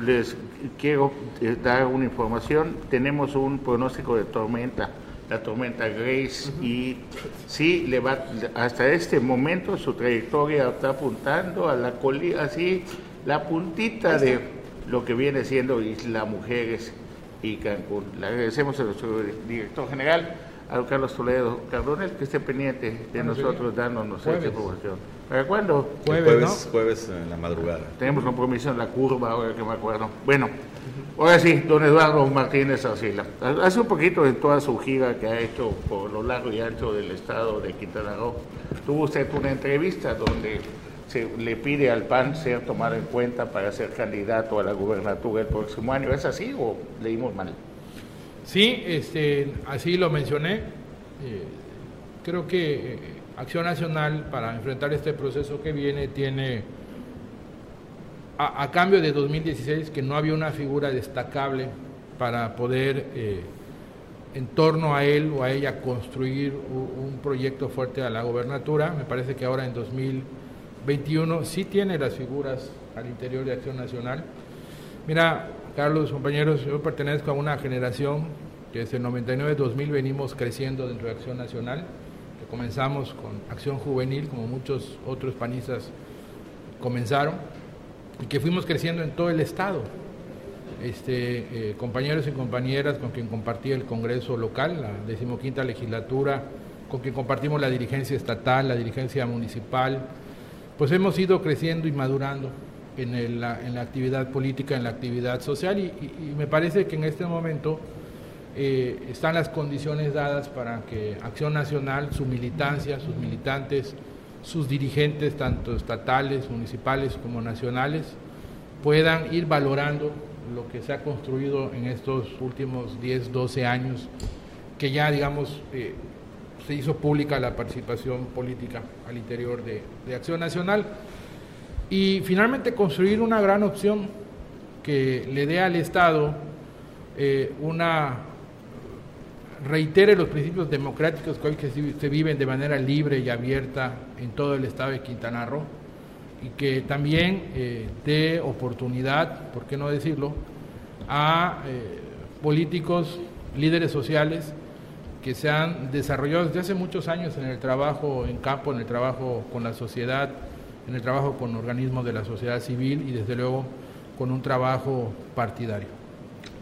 les quiero eh, dar una información. Tenemos un pronóstico de tormenta, la tormenta Grace, y sí, le va, hasta este momento su trayectoria está apuntando a la colina, así, la puntita de lo que viene siendo Isla Mujeres y Cancún. Le agradecemos a nuestro director general, a don Carlos Toledo Cardonel, que esté pendiente de ¿Cuándo nosotros dándonos esta información. ¿Para cuándo? Jueves, jueves, ¿no? jueves en la madrugada. Tenemos compromiso en la curva, ahora que me acuerdo. Bueno, ahora sí, don Eduardo Martínez Arcila. Hace un poquito de toda su gira que ha hecho por lo largo y ancho del estado de Quintana Roo, tuvo usted una entrevista donde se le pide al PAN ser tomado en cuenta para ser candidato a la gubernatura el próximo año. ¿Es así o leímos mal? Sí, este, así lo mencioné. Eh, creo que eh, Acción Nacional para enfrentar este proceso que viene tiene, a, cambio de 2016, que no había una figura destacable para poder eh, en torno a él o a ella construir un proyecto fuerte a la gobernatura. Me parece que ahora en 2021 sí tiene las figuras al interior de Acción Nacional. Mira, Carlos, compañeros, yo pertenezco a una generación que desde el 99-2000 venimos creciendo dentro de Acción Nacional, que comenzamos con Acción Juvenil, como muchos otros panistas comenzaron, y que fuimos creciendo en todo el Estado. Este, eh, compañeros y compañeras con quien compartí el Congreso local, la decimoquinta legislatura, con quien compartimos la dirigencia estatal, la dirigencia municipal, pues hemos ido creciendo y madurando en, el- en la actividad política, en la actividad social y me parece que en este momento eh, están las condiciones dadas para que Acción Nacional, su militancia, sus militantes, sus dirigentes, tanto estatales, municipales como nacionales, puedan ir valorando lo que se ha construido en estos últimos 10, 12 años, que ya, digamos, eh, se hizo pública la participación política al interior de, de Acción Nacional y finalmente construir una gran opción que le dé al Estado eh, una reitere los principios democráticos que hoy que se viven de manera libre y abierta en todo el estado de Quintana Roo y que también eh, dé oportunidad, por qué no decirlo, a eh, políticos, líderes sociales que se han desarrollado desde hace muchos años en el trabajo en campo, en el trabajo con la sociedad, en el trabajo con organismos de la sociedad civil y desde luego con un trabajo partidario.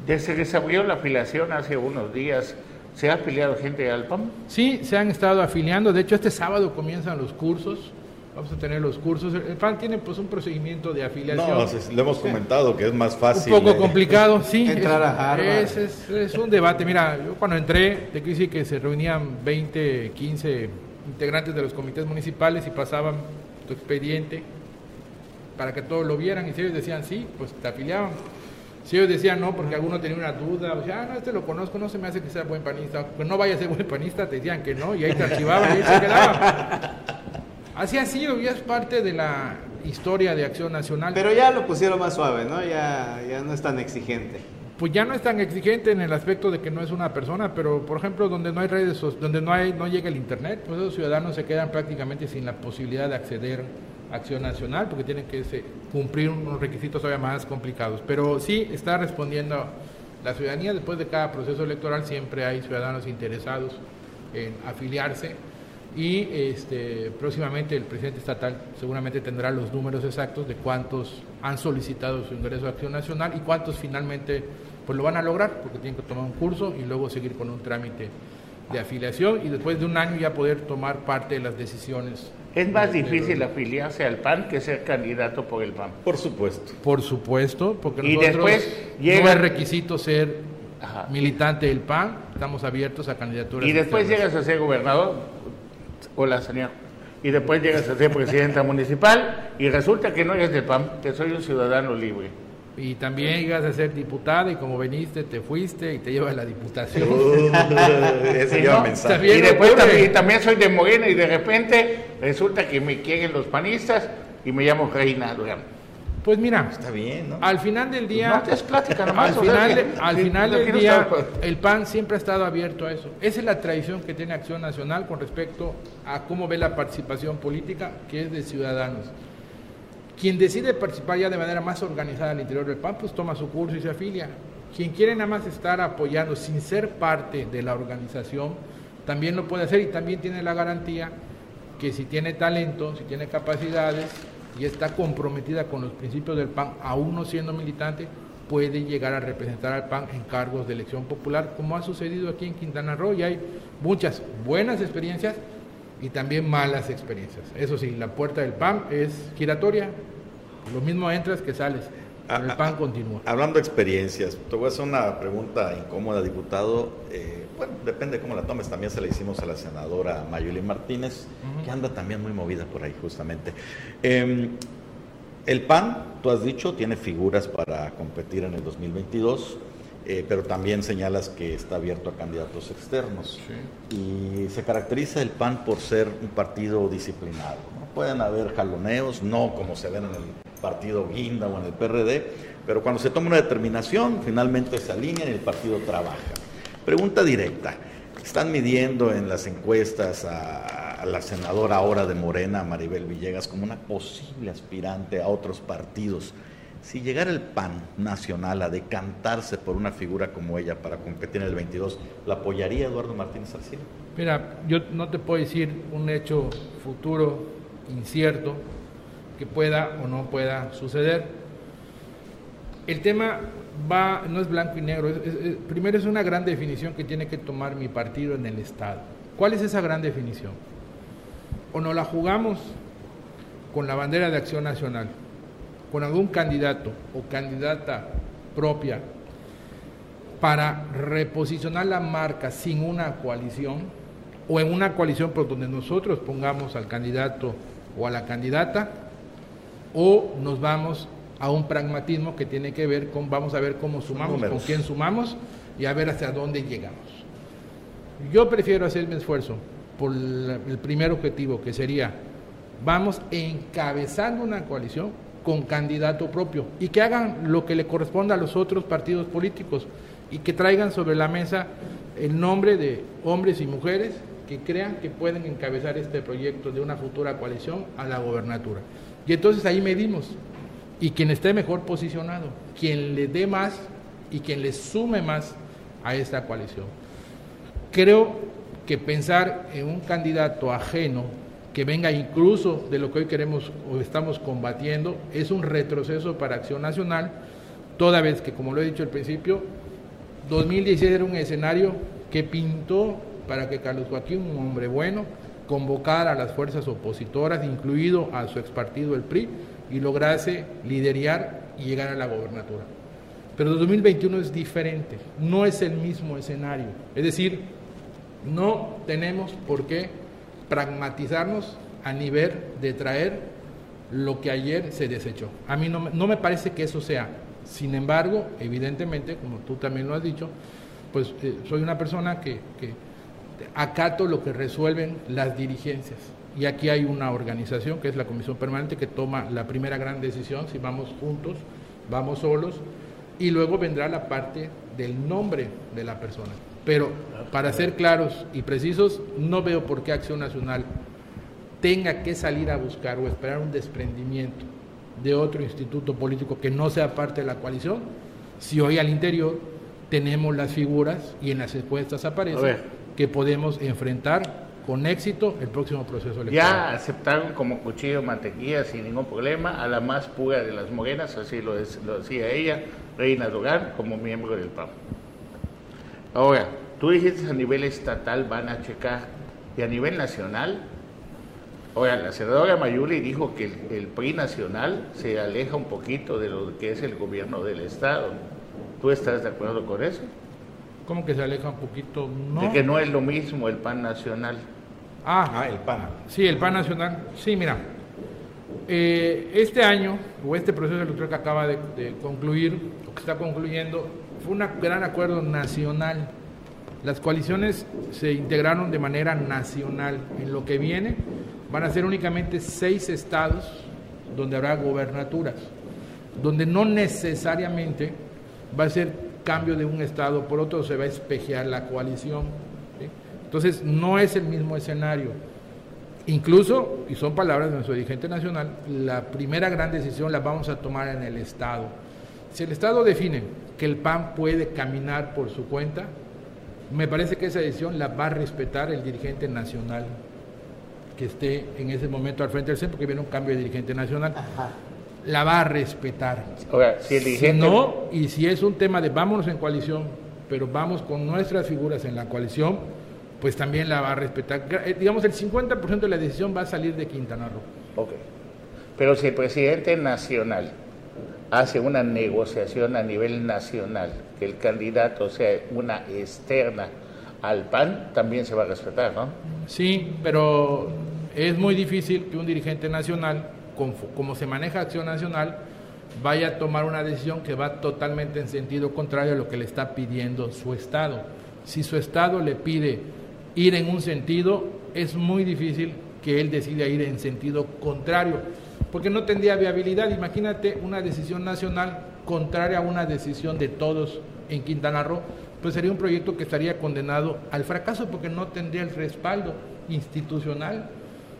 Desde que se abrió la afiliación hace unos días, ¿se ha afiliado gente al PAN? Sí, se han estado afiliando. De hecho, este sábado comienzan los cursos. Vamos a tener los cursos. El PAN tiene pues un procedimiento de afiliación. No, lo hemos comentado que es más un fácil. poco eh, complicado, sí. Entrar a Harvard. Es, es- es un debate. Mira, yo cuando entré, te decir que se reunían 20, 15 integrantes de los comités municipales y pasaban tu expediente para que todos lo vieran y si ellos decían sí, pues te afiliaban. Si ellos decían no, porque alguno tenía una duda, o sea, ah, no, este lo conozco, no se me hace que sea buen panista, pues no vaya a ser buen panista, te decían que no, y ahí te archivaban y ahí se quedaban. Así ha sido, y es parte de la historia de Acción Nacional. Pero ya lo pusieron más suave, ¿no? Ya, ya no es tan exigente. Pues ya no es tan exigente en el aspecto de que no es una persona, pero por ejemplo, donde no hay redes, donde no hay, no llega el internet, pues esos ciudadanos se quedan prácticamente sin la posibilidad de acceder a Acción Nacional, porque tienen que se- cumplir unos requisitos todavía más complicados. Pero sí está respondiendo la ciudadanía, después de cada proceso electoral siempre hay ciudadanos interesados en afiliarse y este, próximamente el presidente estatal seguramente tendrá los números exactos de cuántos han solicitado su ingreso a Acción Nacional y cuántos finalmente pues lo van a lograr, porque tienen que tomar un curso y luego seguir con un trámite de afiliación y después de un año ya poder tomar parte de las decisiones. Es más de- de difícil los- afiliarse al PAN que ser candidato por el PAN. Por supuesto. Por supuesto, porque Y nosotros después no es requisito ser Ajá. militante del PAN, estamos abiertos a candidaturas. Y después externas. llegas a ser gobernador, hola señor, y después llegas a ser presidenta municipal y resulta que no eres del PAN, que soy un ciudadano libre. Y también llegas a ser diputada y como veniste, te fuiste y te llevas la diputación. Ese Sí, lleva ¿no? mensaje. Y después también, también soy de Morena y de repente resulta que me quieren los panistas y me llamo Reina Durán. Pues mira, Está bien, ¿no? al final del día, No te es plática nomás, al final, de- al final del día, estar- el PAN siempre ha estado abierto a eso. Esa es la tradición que tiene Acción Nacional con respecto a cómo ve la participación política, que es de ciudadanos. Quien decide participar ya de manera más organizada al interior del PAN, pues toma su curso y se afilia. Quien quiere nada más estar apoyando sin ser parte de la organización, también lo puede hacer y también tiene la garantía que si tiene talento, si tiene capacidades y está comprometida con los principios del PAN, aún no siendo militante, puede llegar a representar al PAN en cargos de elección popular, como ha sucedido aquí en Quintana Roo, y hay muchas buenas experiencias y también malas experiencias. Eso sí, la puerta del PAN es giratoria, lo mismo entras que sales, pero el PAN continúa. Hablando de experiencias, te voy a hacer una pregunta incómoda, diputado. Eh, bueno, depende de cómo la tomes. También se la hicimos a la senadora Mayuli Martínez, que anda también muy movida por ahí, justamente. Eh, el PAN, tú has dicho, tiene figuras para competir en el 2022, eh, pero también señalas que está abierto a candidatos externos. Y se caracteriza el PAN por ser un partido disciplinado. ¿no? Pueden haber jaloneos, no como se ven en el partido Guinda o en el PRD, pero cuando se toma una determinación, finalmente se alinean y el partido trabaja. Pregunta directa. Están midiendo en las encuestas a, a la senadora ahora de Morena, Maribel Villegas, como una posible aspirante a otros partidos. Si llegara el PAN nacional a decantarse por una figura como ella para competir en el 22, ¿la apoyaría Eduardo Martínez Arcila? Mira, yo no te puedo decir un hecho futuro incierto que pueda o no pueda suceder. El tema va, no es blanco y negro. primero es una gran definición que tiene que tomar mi partido en el Estado. ¿Cuál es esa gran definición? O no la jugamos con la bandera de acción nacional, con algún candidato o candidata propia para reposicionar la marca sin una coalición o en una coalición por donde nosotros pongamos al candidato o a la candidata o nos vamos a un pragmatismo que tiene que ver con vamos a ver cómo sumamos, con quién sumamos y a ver hacia dónde llegamos. Yo prefiero hacer mi esfuerzo por el primer objetivo que sería vamos encabezando una coalición con candidato propio y que hagan lo que le corresponda a los otros partidos políticos y que traigan sobre la mesa el nombre de hombres y mujeres que crean que pueden encabezar este proyecto de una futura coalición a la gobernatura. Y entonces ahí medimos y quien esté mejor posicionado, quien le dé más y quien le sume más a esta coalición. Creo que pensar en un candidato ajeno que venga incluso de lo que hoy queremos o estamos combatiendo es un retroceso para Acción Nacional, toda vez que, como lo he dicho al principio, 2016 era un escenario que pintó para que Carlos Joaquín, un hombre bueno, convocara a las fuerzas opositoras, incluido a su expartido el PRI, y lograse liderar y llegar a la gobernatura. Pero 2021 es diferente, no es el mismo escenario. Es decir, no tenemos por qué pragmatizarnos a nivel de traer lo que ayer se desechó. A mí no, no me parece que eso sea Sin embargo, evidentemente, como tú también lo has dicho, pues eh, soy una persona que acato lo que resuelven las dirigencias. Y aquí hay una organización que es la Comisión Permanente que toma la primera gran decisión, si vamos juntos, vamos solos, y luego vendrá la parte del nombre de la persona. Pero para ser claros y precisos, no veo por qué Acción Nacional tenga que salir a buscar o esperar un desprendimiento de otro instituto político que no sea parte de la coalición, si hoy al interior tenemos las figuras y en las encuestas aparece que podemos enfrentar con éxito el próximo proceso electoral. Ya aceptaron como cuchillo mantequilla sin ningún problema a la más pura de las morenas, así lo, lo decía ella, Reina Dogan, como miembro del PAN. Ahora, tú dijiste a nivel estatal van a checar y a nivel nacional. Ahora, la senadora Mayuli dijo que el, el PRI nacional se aleja un poquito de lo que es el gobierno del Estado. ¿Tú estás de acuerdo con eso? ¿Cómo que se aleja un poquito? No. De que no es lo mismo el PAN nacional. Ah, Ah, el PAN. sí, el PAN nacional. Sí, mira, eh, este año, o este proceso electoral que acaba de, de concluir, o que está concluyendo, fue un gran acuerdo nacional. Las coaliciones se integraron de manera nacional. En lo que viene van a ser únicamente seis estados donde habrá gobernaturas, donde no necesariamente va a ser cambio de un estado por otro, se va a espejear la coalición. Entonces, no es el mismo escenario. Incluso, y son palabras de nuestro dirigente nacional, la primera gran decisión la vamos a tomar en el Estado. Si el Estado define que el PAN puede caminar por su cuenta, me parece que esa decisión la va a respetar el dirigente nacional que esté en ese momento al frente del centro, porque viene un cambio de dirigente nacional. La va a respetar. Ahora, si el Si dirigente... no, y si es un tema de vámonos en coalición, pero vamos con nuestras figuras en la coalición, pues también la va a respetar. Eh, Digamos, el 50% de la decisión va a salir de Quintana Roo. Ok. Pero si el presidente nacional hace una negociación a nivel nacional, que el candidato sea una externa al PAN, también se va a respetar, ¿no? Sí, pero es muy difícil que un dirigente nacional, como, se maneja Acción Nacional, vaya a tomar una decisión que va totalmente en sentido contrario a lo que le está pidiendo su Estado. Si su Estado le pide ir en un sentido, es muy difícil que él decida ir en sentido contrario, porque no tendría viabilidad. Imagínate una decisión nacional contraria a una decisión de todos en Quintana Roo, pues sería un proyecto que estaría condenado al fracaso porque no tendría el respaldo institucional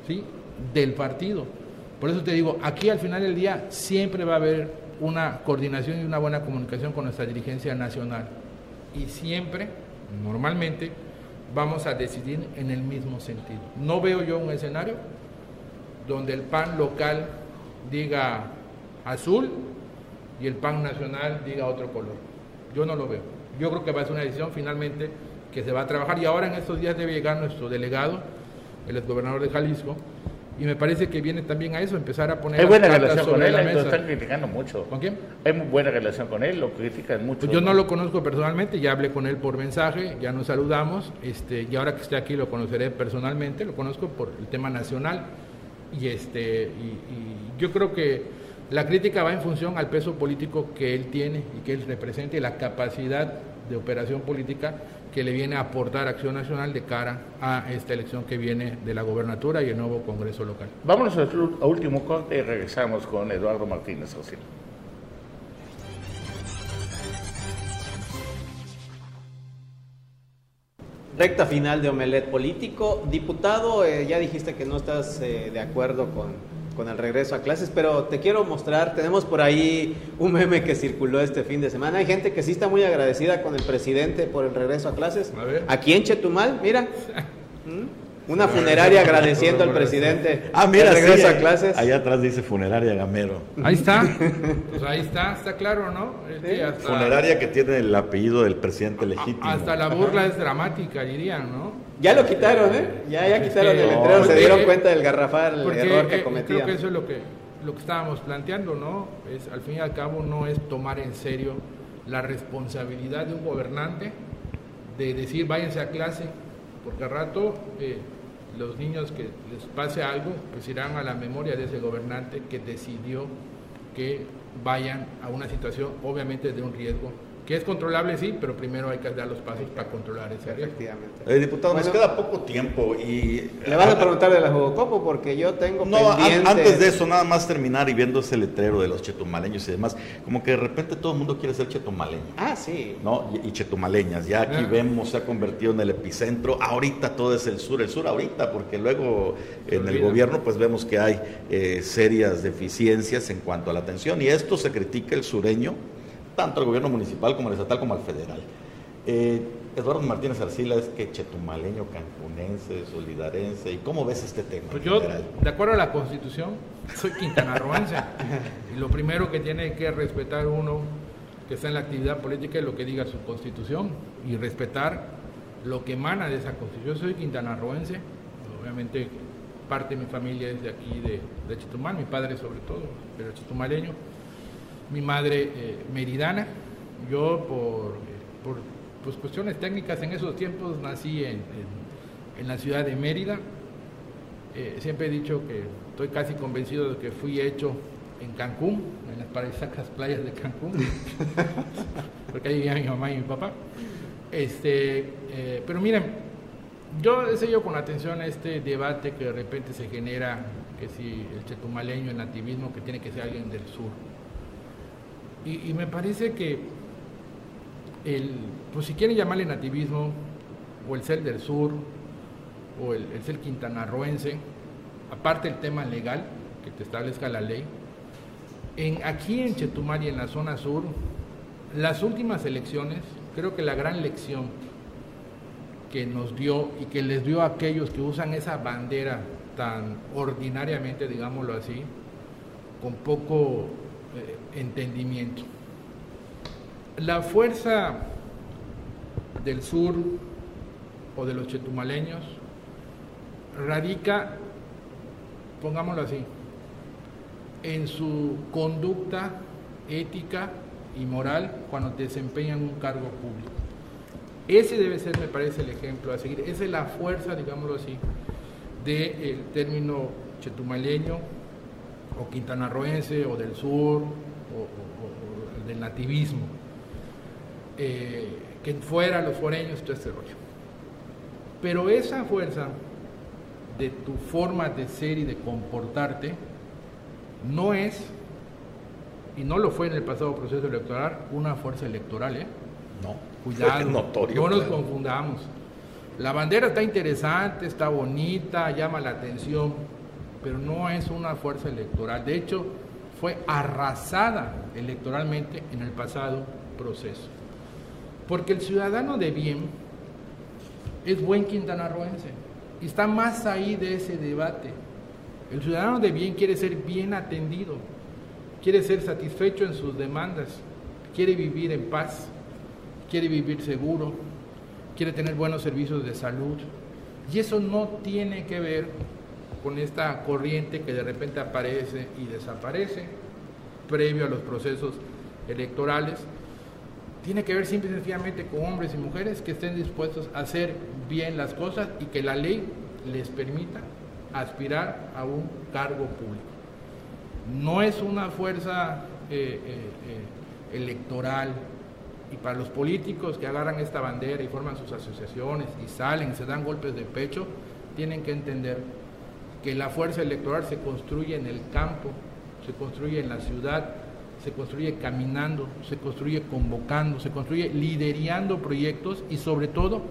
¿sí? del partido. Por eso te digo, aquí al final del día siempre va a haber una coordinación y una buena comunicación con nuestra dirigencia nacional. Y siempre, normalmente, vamos a decidir en el mismo sentido. No veo yo un escenario donde el PAN local diga azul y el PAN nacional diga otro color. Yo no lo veo. Yo creo que va a ser una decisión finalmente que se va a trabajar y ahora en estos días debe llegar nuestro delegado, el exgobernador de Jalisco, y me parece que viene también a eso, empezar a poner Hay buena relación con él, lo están criticando mucho. ¿Con quién? Hay muy buena relación con él, lo critican mucho. Pues yo no lo conozco personalmente, ya hablé con él por mensaje, ya nos saludamos, este, y ahora que esté aquí lo conoceré personalmente, lo conozco por el tema nacional, y este, y, yo creo que la crítica va en función al peso político que él tiene y que él representa y la capacidad de operación política que le viene a aportar Acción Nacional de cara a esta elección que viene de la gobernatura y el nuevo Congreso local. Vámonos al último corte y regresamos con Eduardo Martínez Ocil. Recta final de Omelet Político. Diputado, eh, ya dijiste que no estás eh, de acuerdo con, con el regreso a clases, pero te quiero mostrar, tenemos por ahí un meme que circuló este fin de semana. Hay gente que sí está muy agradecida con el presidente por el regreso a clases. A ver. Aquí en Chetumal, mira. ¿Mm? Una funeraria agradeciendo al presidente Ah, mira, sí, a clases. Allá atrás dice funeraria Gamero. Ahí está, pues ahí está, está claro, ¿no? Este, hasta- Funeraria que tiene el apellido del presidente legítimo. Hasta la burla es dramática, dirían, ¿no? Ya lo quitaron, ¿eh? Ya, ya Es quitaron el letrero, se dieron cuenta del garrafal Porque error que eh, cometían. creo que eso es lo que, lo que estábamos planteando, ¿no? Es, al fin y al cabo no es tomar en serio la responsabilidad de un gobernante de decir váyanse a clase, porque al rato eh, los niños que les pase algo, pues irán a la memoria de ese gobernante que decidió que vayan a una situación obviamente de un riesgo que es controlable, sí, pero primero hay que dar los pasos para controlar ese riesgo. Efectivamente. Eh, diputado, nos queda poco tiempo y... Le van a preguntar de la Jugocopo porque yo tengo No, pendiente... antes de eso, nada más terminar y viendo ese letrero de los chetumaleños y demás, como que de repente todo el mundo quiere ser chetumaleño. Ah, sí. ¿no? Y, y chetumaleñas, ya aquí Ah. vemos, se ha convertido en el epicentro, ahorita todo es el sur, el sur ahorita, porque luego Se en el gobierno pues vemos que hay eh, serias deficiencias en cuanto a la atención y esto se critica el sureño, tanto al gobierno municipal como al estatal como al federal. Eh, Eduardo Martínez Arcila es que chetumaleño, cancunense, solidarense, ¿y cómo ves este tema? Pues yo, general? de acuerdo a la Constitución, soy quintanarroense. y lo primero que tiene que respetar uno que está en la actividad política es lo que diga su Constitución y respetar lo que emana de esa Constitución. Yo soy quintanarroense, obviamente parte de mi familia es de aquí, de, de Chetumal, mi padre sobre todo, pero chetumaleño. Mi madre eh, meridana, yo por, por pues, cuestiones técnicas en esos tiempos nací en, en- la ciudad de Mérida. Eh, siempre he dicho que estoy casi convencido de que fui hecho en Cancún, en las paradisíacas playas de Cancún, porque ahí vivían mi mamá y mi papá. Este, eh, pero miren, yo seguido con atención este debate que de repente se genera, que si el chetumaleño, el nativismo, que tiene que ser alguien del sur. Y, me parece que el, pues si quieren llamarle nativismo, o el ser del sur, o el, el ser quintanarroense, aparte el tema legal, que te establezca la ley, en, aquí en Chetumal y en la zona sur, las últimas elecciones, creo que la gran lección que nos dio y que les dio a aquellos que usan esa bandera tan ordinariamente, digámoslo así, con poco entendimiento. La fuerza del sur o de los chetumaleños radica, pongámoslo así, en su conducta ética y moral cuando desempeñan un cargo público. Ese debe ser, me parece, el ejemplo a seguir. Esa es la fuerza, digámoslo así, del término chetumaleño o quintanarroense o del sur o, o- o del nativismo. Eh, que fuera los foreños, todo este rollo. Pero esa fuerza de tu forma de ser y de comportarte no es, y no lo fue en el pasado proceso electoral, una fuerza electoral, ¿eh? No, Cuidado, notorio. no nos claro. confundamos. La bandera está interesante, está bonita, llama la atención, pero no es una fuerza electoral. De hecho, fue arrasada electoralmente en el pasado proceso. Porque el ciudadano de bien es buen quintanarroense y está más ahí de ese debate. El ciudadano de bien quiere ser bien atendido, quiere ser satisfecho en sus demandas, quiere vivir en paz, quiere vivir seguro, quiere tener buenos servicios de salud. Y eso no tiene que ver con esta corriente que de repente aparece y desaparece previo a los procesos electorales. Tiene que ver simple y sencillamente con hombres y mujeres que estén dispuestos a hacer bien las cosas y que la ley les permita aspirar a un cargo público. No es una fuerza eh, eh, eh, electoral y para los políticos que agarran esta bandera y forman sus asociaciones y salen y se dan golpes de pecho, tienen que entender que la fuerza electoral se construye en el campo, se construye en la ciudad, se construye caminando, se construye convocando, se construye liderando proyectos y sobre todo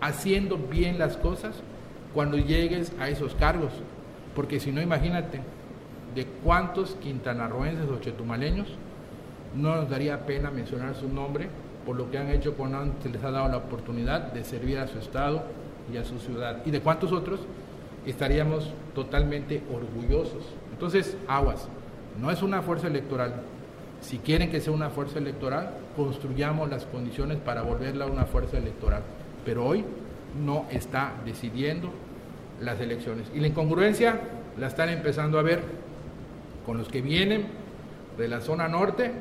haciendo bien las cosas cuando llegues a esos cargos. Porque si no, imagínate de cuántos quintanarroenses o chetumaleños no nos daría pena mencionar su nombre por lo que han hecho cuando se les ha dado la oportunidad de servir a su estado y a su ciudad. Y de cuántos otros estaríamos totalmente orgullosos. Entonces, aguas, no es una fuerza electoral. Si quieren que sea una fuerza electoral, construyamos las condiciones para volverla una fuerza electoral. Pero hoy no está decidiendo las elecciones. Y la incongruencia la están empezando a ver con los que vienen de la zona norte,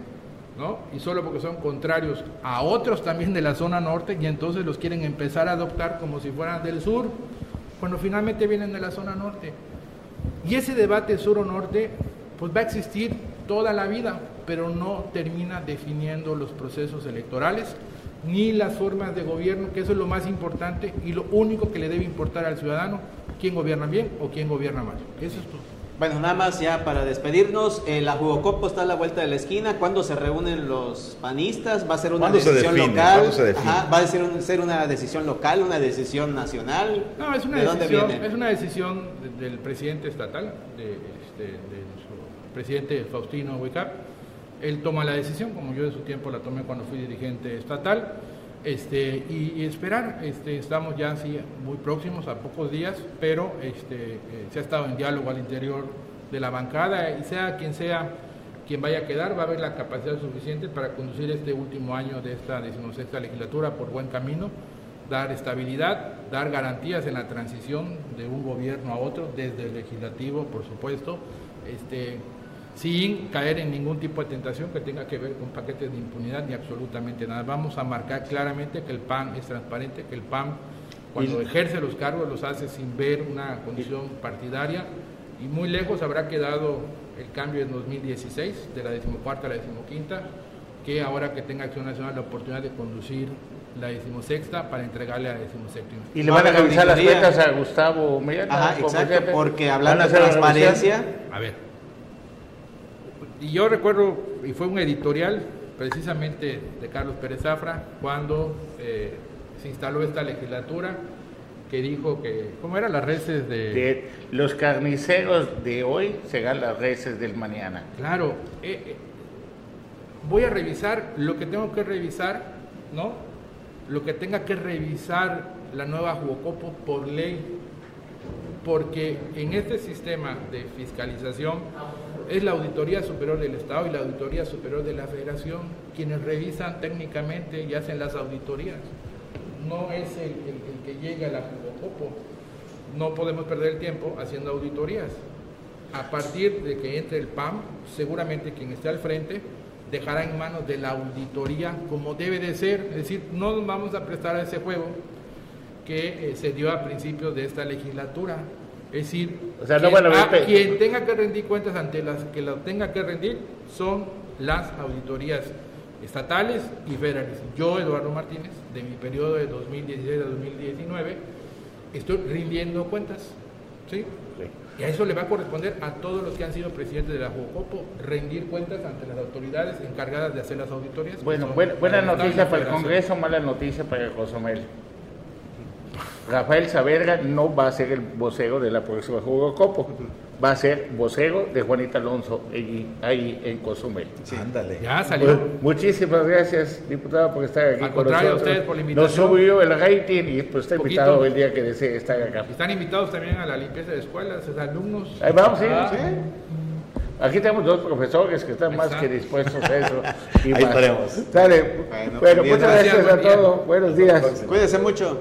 ¿no? Y solo porque son contrarios a otros también de la zona norte y entonces los quieren empezar a adoptar como si fueran del sur, cuando finalmente vienen de la zona norte. Y ese debate sur o norte, pues va a existir toda la vida, pero no termina definiendo los procesos electorales ni las formas de gobierno, que eso es lo más importante y lo único que le debe importar al ciudadano, quién gobierna bien o quién gobierna mal. Eso es todo. Bueno, nada más ya para despedirnos, eh, la Jugocopo está a la vuelta de la esquina. ¿Cuándo se reúnen los panistas? ¿Va a ser una ¿Cuándo se decisión define? local? Ajá, ¿Va a ser, un- ser una decisión local, una decisión nacional? No, es una ¿De dónde decisión, viene? es una decisión de- del presidente estatal, de, este, de nuestro presidente Faustino Huicap. Él toma la decisión, como yo de su tiempo la tomé cuando fui dirigente estatal, este, y, esperar. Este, estamos ya así muy próximos, a pocos días, pero este, eh, se ha estado en diálogo al interior de la bancada y sea quien sea quien vaya a quedar, va a haber la capacidad suficiente para conducir este último año de esta decimosexta legislatura por buen camino dar estabilidad, dar garantías en la transición de un gobierno a otro, desde el legislativo, por supuesto, este, sin caer en ningún tipo de tentación que tenga que ver con paquetes de impunidad ni absolutamente nada. Vamos a marcar claramente que el PAN es transparente, que el PAN cuando Y- ejerce los cargos los hace sin ver una condición partidaria y muy lejos habrá quedado el cambio en 2016 de la decimocuarta a la decimoquinta que ahora que tenga Acción Nacional la oportunidad de conducir la decimosexta para entregarle a la decimoséptima. Y le van a revisar las cuentas a Gustavo Miranda. Ajá, exacto, porque hablando a de transparencia. A ver. Y yo recuerdo, y fue un editorial precisamente de Carlos Pérez Zafra, cuando eh, se instaló esta legislatura, que dijo que, ¿cómo eran las reces de... De los carniceros de hoy serán las reces del mañana. Claro, eh, eh, voy a revisar lo que tengo que revisar, ¿no? Lo que tenga que revisar la nueva Jugocopo por ley, porque en este sistema de fiscalización es la Auditoría Superior del Estado y la Auditoría Superior de la Federación quienes revisan técnicamente y hacen las auditorías. No es el, que llega a la Jugocopo. No podemos perder el tiempo haciendo auditorías. A partir de que entre el PAM, seguramente quien esté al frente dejará en manos de la auditoría como debe de ser. Es decir, no nos vamos a prestar a ese juego que eh, se dio a principios de esta legislatura. Es decir, O sea, no quien, a quien tenga que rendir cuentas ante las que lo tenga que rendir son las auditorías estatales y federales. Yo, Eduardo Martínez, de mi periodo de 2016 a 2019, estoy rindiendo cuentas. ¿sí? Y a eso le va a corresponder a todos los que han sido presidentes de la Jucopo, rendir cuentas ante las autoridades encargadas de hacer las auditorías. Bueno, buena, buena noticia para el. Congreso, mala noticia para el Cozumel. Rafael Saavedra no va a ser el vocero de la próxima Jugocopo, va a ser vocero de Juanita Alonso ahí en Cozumel. Ándale. Ya salió. Bueno, muchísimas gracias, diputado, por estar aquí Al con contrario, a nosotros. ustedes por la Nos subió el rating y pues está Poquito. invitado el día que desee estar acá. Están invitados también a la limpieza de escuelas, a alumnos. Ahí vamos, sí, Ah, sí. Aquí tenemos dos profesores que están más que dispuestos a eso. y Ahí estaremos. Sale. Bueno, muchas gracias, gracias a todos. Buenos días. Cuídese mucho.